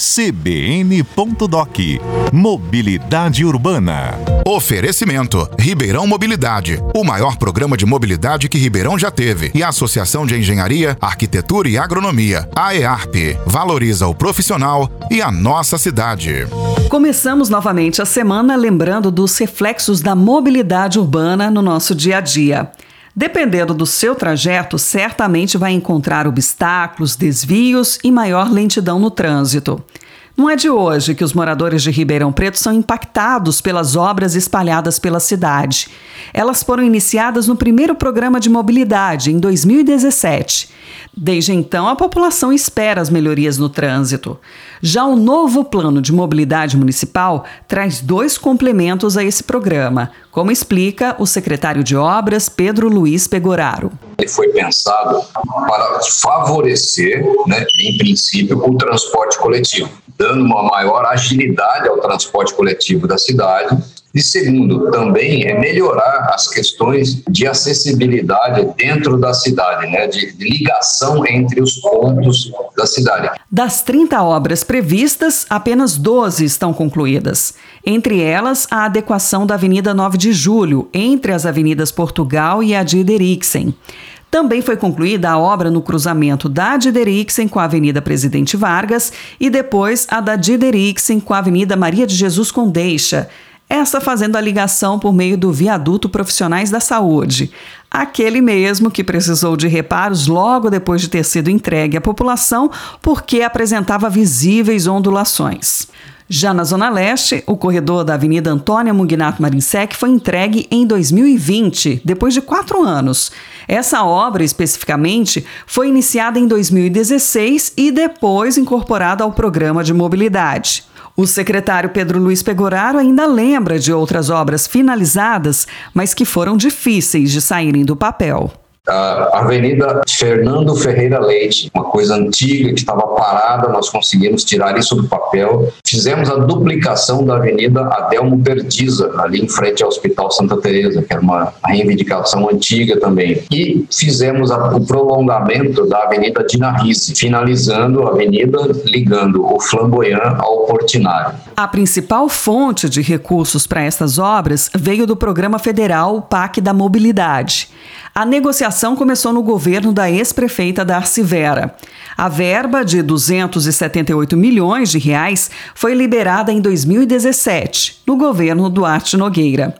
cbn.doc. Mobilidade Urbana. Oferecimento: Ribeirão Mobilidade, o maior programa de mobilidade que Ribeirão já teve. E a Associação de Engenharia, Arquitetura e Agronomia, AEARP, valoriza o profissional e a nossa cidade. Começamos novamente a semana lembrando dos reflexos da mobilidade urbana no nosso dia a dia. Dependendo do seu trajeto, certamente vai encontrar obstáculos, desvios e maior lentidão no trânsito. Não é de hoje que os moradores de Ribeirão Preto são impactados pelas obras espalhadas pela cidade. Elas foram iniciadas no primeiro programa de mobilidade, em 2017. Desde então, a população espera as melhorias no trânsito. Já o novo plano de mobilidade municipal traz dois complementos a esse programa, como explica o secretário de Obras, Pedro Luiz Pegoraro. Ele foi pensado para favorecer, né, em princípio, o transporte coletivo dando uma maior agilidade ao transporte coletivo da cidade. E segundo, também é melhorar as questões de acessibilidade dentro da cidade, né, de ligação entre os pontos da cidade. Das 30 obras previstas, apenas 12 estão concluídas. Entre elas, a adequação da Avenida 9 de Julho, entre as avenidas Portugal e a de Derixen. Também foi concluída a obra no cruzamento da Diderixen com a Avenida Presidente Vargas e depois a da Diderixen com a Avenida Maria de Jesus Condeixa, essa fazendo a ligação por meio do viaduto Profissionais da Saúde, aquele mesmo que precisou de reparos logo depois de ter sido entregue à população porque apresentava visíveis ondulações. Já na Zona Leste, o corredor da Avenida Antônia Mugnato Marinsec foi entregue em 2020, depois de quatro anos. Essa obra, especificamente, foi iniciada em 2016 e depois incorporada ao programa de mobilidade. O secretário Pedro Luiz Pegoraro ainda lembra de outras obras finalizadas, mas que foram difíceis de saírem do papel a Avenida Fernando Ferreira Leite, uma coisa antiga que estava parada, nós conseguimos tirar isso do papel. Fizemos a duplicação da Avenida Adelmo Perdiza, ali em frente ao Hospital Santa Teresa, que era uma reivindicação antiga também. E fizemos a, o prolongamento da Avenida Dinarrize, finalizando a avenida ligando o Flamboyant ao Portinari. A principal fonte de recursos para essas obras veio do Programa Federal PAC da Mobilidade. A negociação começou no governo da ex-prefeita Darcy Vera. A verba de 278 milhões de reais foi liberada em 2017, no governo Duarte Nogueira.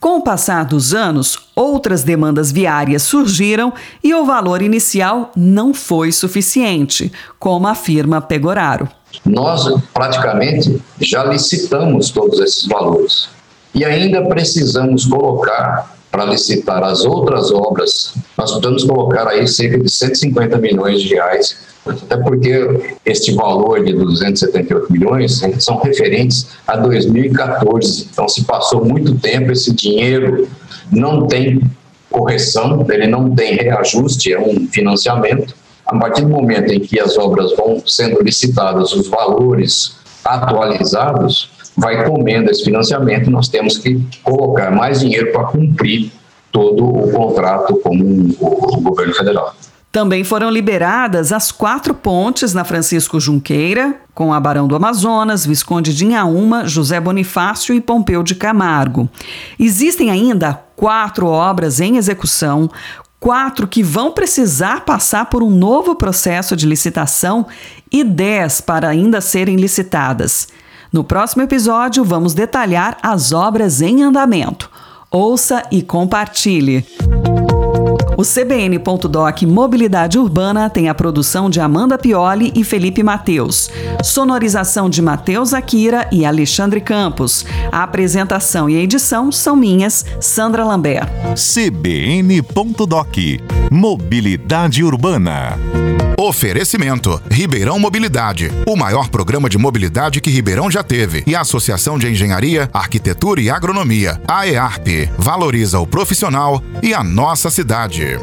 Com o passar dos anos, outras demandas viárias surgiram e o valor inicial não foi suficiente, como afirma Pegoraro. Nós praticamente já licitamos todos esses valores e ainda precisamos colocar para licitar as outras obras, nós podemos colocar aí cerca de 150 milhões de reais, até porque este valor de 278 milhões são referentes a 2014. Então, se passou muito tempo, esse dinheiro não tem correção, ele não tem reajuste, é um financiamento. A partir do momento em que as obras vão sendo licitadas, os valores atualizados, vai comendo esse financiamento, nós temos que colocar mais dinheiro para cumprir todo o contrato com o governo federal. Também foram liberadas as quatro pontes na Francisco Junqueira, com a Barão do Amazonas, Visconde de Inhaúma, José Bonifácio e Pompeu de Camargo. Existem ainda quatro obras em execução, quatro que vão precisar passar por um novo processo de licitação e dez para ainda serem licitadas. No próximo episódio, vamos detalhar as obras em andamento. Ouça e compartilhe. O CBN.doc Mobilidade Urbana tem a produção de Amanda Pioli e Felipe Mateus. Sonorização de Mateus Akira e Alexandre Campos. A apresentação e a edição são minhas, Sandra Lambert. CBN.doc Mobilidade Urbana. Oferecimento: Ribeirão Mobilidade, o maior programa de mobilidade que Ribeirão já teve. E a Associação de Engenharia, Arquitetura e Agronomia, AEARP, valoriza o profissional e a nossa cidade.